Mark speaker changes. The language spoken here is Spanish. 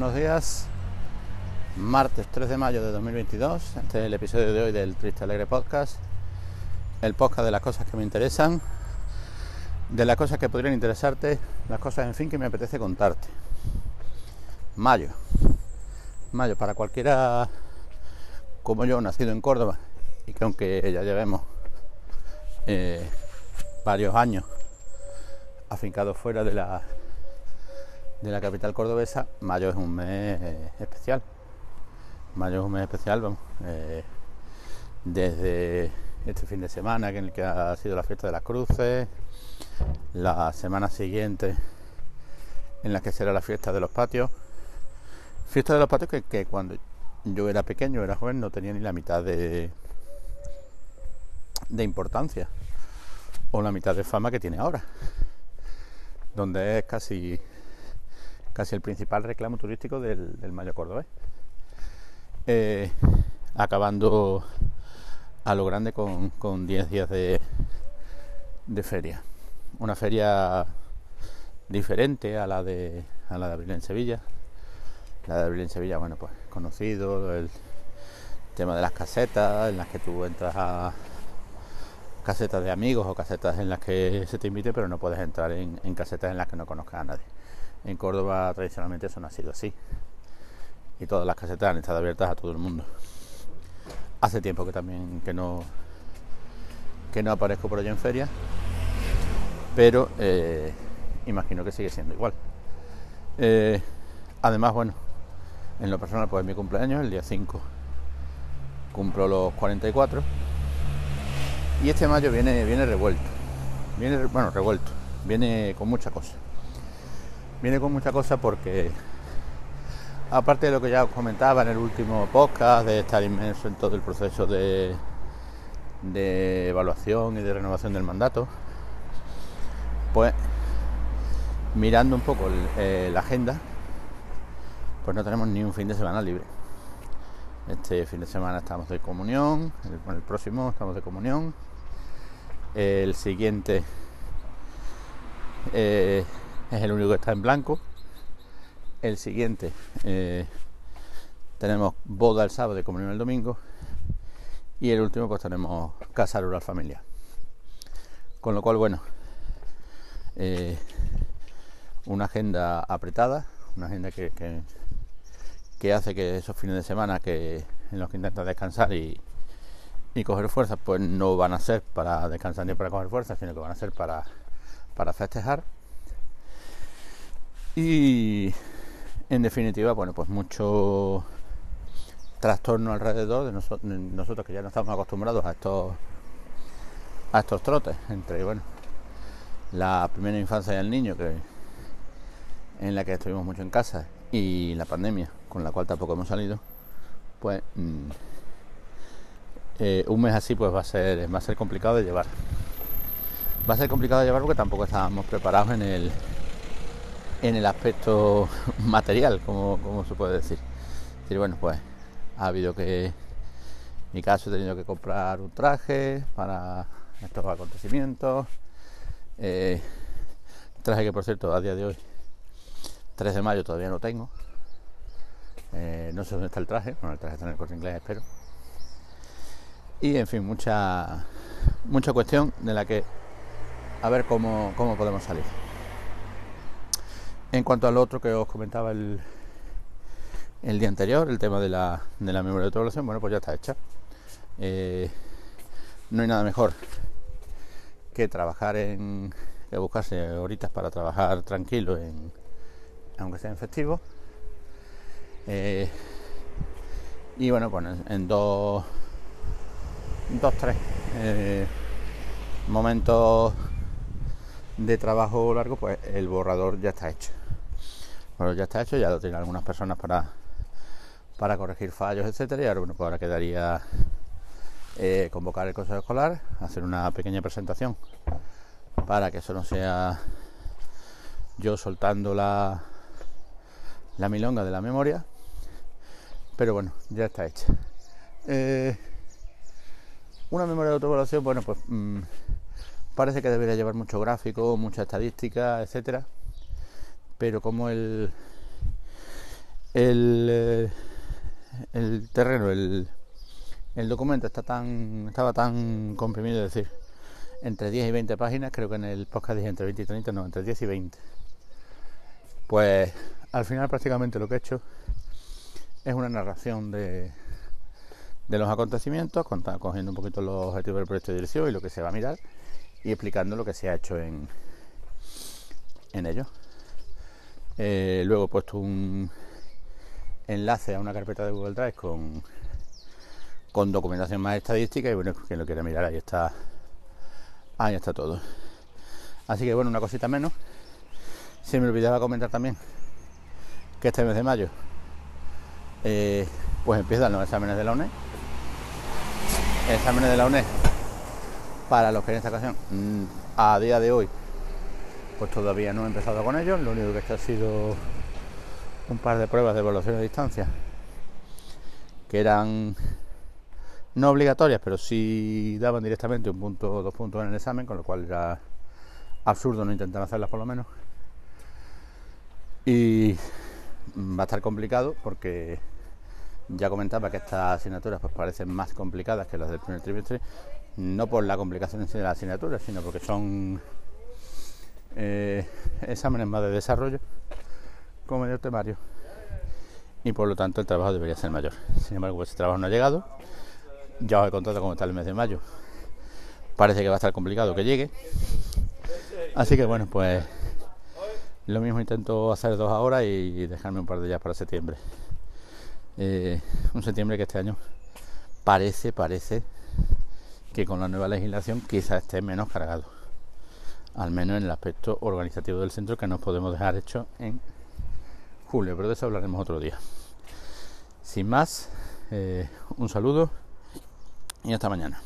Speaker 1: buenos días. Martes 3 de mayo de 2022. Este es el episodio de hoy del Triste Alegre Podcast. El podcast de las cosas que me interesan, de las cosas que podrían interesarte, las cosas, en fin, que me apetece contarte. Mayo. Mayo, para cualquiera como yo, nacido en Córdoba, y que aunque ya llevemos eh, varios años afincados fuera de la de la capital cordobesa, mayo es un mes eh, especial. Mayo es un mes especial, vamos, eh, desde este fin de semana en el que ha sido la fiesta de las cruces, la semana siguiente en la que será la fiesta de los patios. Fiesta de los patios que, que cuando yo era pequeño, era joven, no tenía ni la mitad de, de importancia o la mitad de fama que tiene ahora, donde es casi casi el principal reclamo turístico del, Mayo Cordobés. Eh, acabando a lo grande con 10 días de, de, feria. Una feria diferente a la de a la de abril en Sevilla. La de abril en Sevilla, bueno, pues conocido, el tema de las casetas en las que tú entras a casetas de amigos o casetas en las que se te invite, pero no puedes entrar en, en casetas en las que no conozcas a nadie. En Córdoba tradicionalmente eso no ha sido así. Y todas las casetas han estado abiertas a todo el mundo. Hace tiempo que también que no que no aparezco por allá en feria, pero eh, imagino que sigue siendo igual. Eh, además, bueno, en lo personal, pues es mi cumpleaños, el día 5 cumplo los 44 y este mayo viene, viene revuelto, viene, bueno, revuelto, viene con mucha cosa viene con mucha cosa porque, aparte de lo que ya os comentaba en el último podcast, de estar inmenso en todo el proceso de, de evaluación y de renovación del mandato, pues mirando un poco eh, la agenda, pues no tenemos ni un fin de semana libre. Este fin de semana estamos de comunión, el, el próximo estamos de comunión, el siguiente eh, es el único que está en blanco. El siguiente eh, tenemos boda el sábado y comunión el domingo. Y el último pues tenemos casa rural familiar. Con lo cual, bueno, eh, una agenda apretada, una agenda que, que, hace que esos fines de semana que en los que intentas descansar y, y coger fuerzas, pues no van a ser para descansar ni para coger fuerzas, sino que van a ser para, para festejar y en definitiva, bueno, pues mucho trastorno alrededor de nosotros, que ya no estamos acostumbrados a estos a estos trotes. Entre bueno la primera infancia del niño que en la que estuvimos mucho en casa y la pandemia con la cual tampoco hemos salido pues mm, eh, un mes así pues va a ser va a ser complicado de llevar. Va a ser complicado de llevar porque tampoco estábamos preparados en el en el aspecto material, como, se puede decir. decir. Bueno, pues ha habido que, en mi caso he tenido que comprar un traje para estos acontecimientos. Eh, traje que por cierto a día de hoy, 3 de mayo, todavía no tengo. Eh, no sé dónde está el traje, bueno, el traje está en el corte inglés, espero. Y en fin, mucha, mucha cuestión de la que a ver cómo, cómo podemos salir. En cuanto al otro que os comentaba el, el día anterior, el tema de la, de la memoria de autoevaluación, bueno, pues ya está hecha. Eh, no hay nada mejor que trabajar en. que buscarse horitas para trabajar tranquilo, aunque sea en festivo. Eh, y bueno, pues en, dos, dos, tres eh, momentos de trabajo largo, pues el borrador ya está hecho. Bueno, ya está hecho, ya lo tienen algunas personas para, para corregir fallos, etcétera. Y ahora, bueno, pues ahora quedaría eh, convocar el consejo escolar, hacer una pequeña presentación para que eso no sea yo soltando la, la milonga de la memoria. Pero bueno, ya está hecha. Eh, una memoria de autoevaluación, bueno, pues mm, parece que debería llevar mucho gráfico, mucha estadística, etcétera pero como el, el, eh, el terreno, el, el documento está tan, estaba tan comprimido, es decir, entre 10 y 20 páginas, creo que en el podcast dije entre 20 y 30, no, entre 10 y 20. Pues al final prácticamente lo que he hecho es una narración de, de los acontecimientos, cogiendo un poquito los objetivos del proyecto de dirección y lo que se va a mirar y explicando lo que se ha hecho en, en ello. Eh, luego he puesto un enlace a una carpeta de Google Drive con, con documentación más estadística y bueno, quien lo quiera mirar ahí está ahí está todo. Así que bueno, una cosita menos. Se me olvidaba comentar también que este mes de mayo eh, pues empiezan los exámenes de la UNED. Exámenes de la UNED para los que en esta ocasión mm, a día de hoy pues todavía no he empezado con ellos, lo único que he hecho ha sido un par de pruebas de evaluación a distancia que eran no obligatorias, pero sí daban directamente un punto o dos puntos en el examen, con lo cual era absurdo no intentar hacerlas por lo menos. Y va a estar complicado porque ya comentaba que estas asignaturas pues parecen más complicadas que las del primer trimestre, no por la complicación en sí de las asignaturas, sino porque son eh, exámenes más de desarrollo como mayor temario y por lo tanto el trabajo debería ser mayor. Sin embargo, ese trabajo no ha llegado. Ya os he contado cómo está el mes de mayo. Parece que va a estar complicado que llegue. Así que bueno, pues lo mismo intento hacer dos ahora y dejarme un par de días para septiembre. Eh, un septiembre que este año parece, parece que con la nueva legislación quizás esté menos cargado. Al menos en el aspecto organizativo del centro que nos podemos dejar hecho en julio, pero de eso hablaremos otro día. Sin más, eh, un saludo y hasta mañana.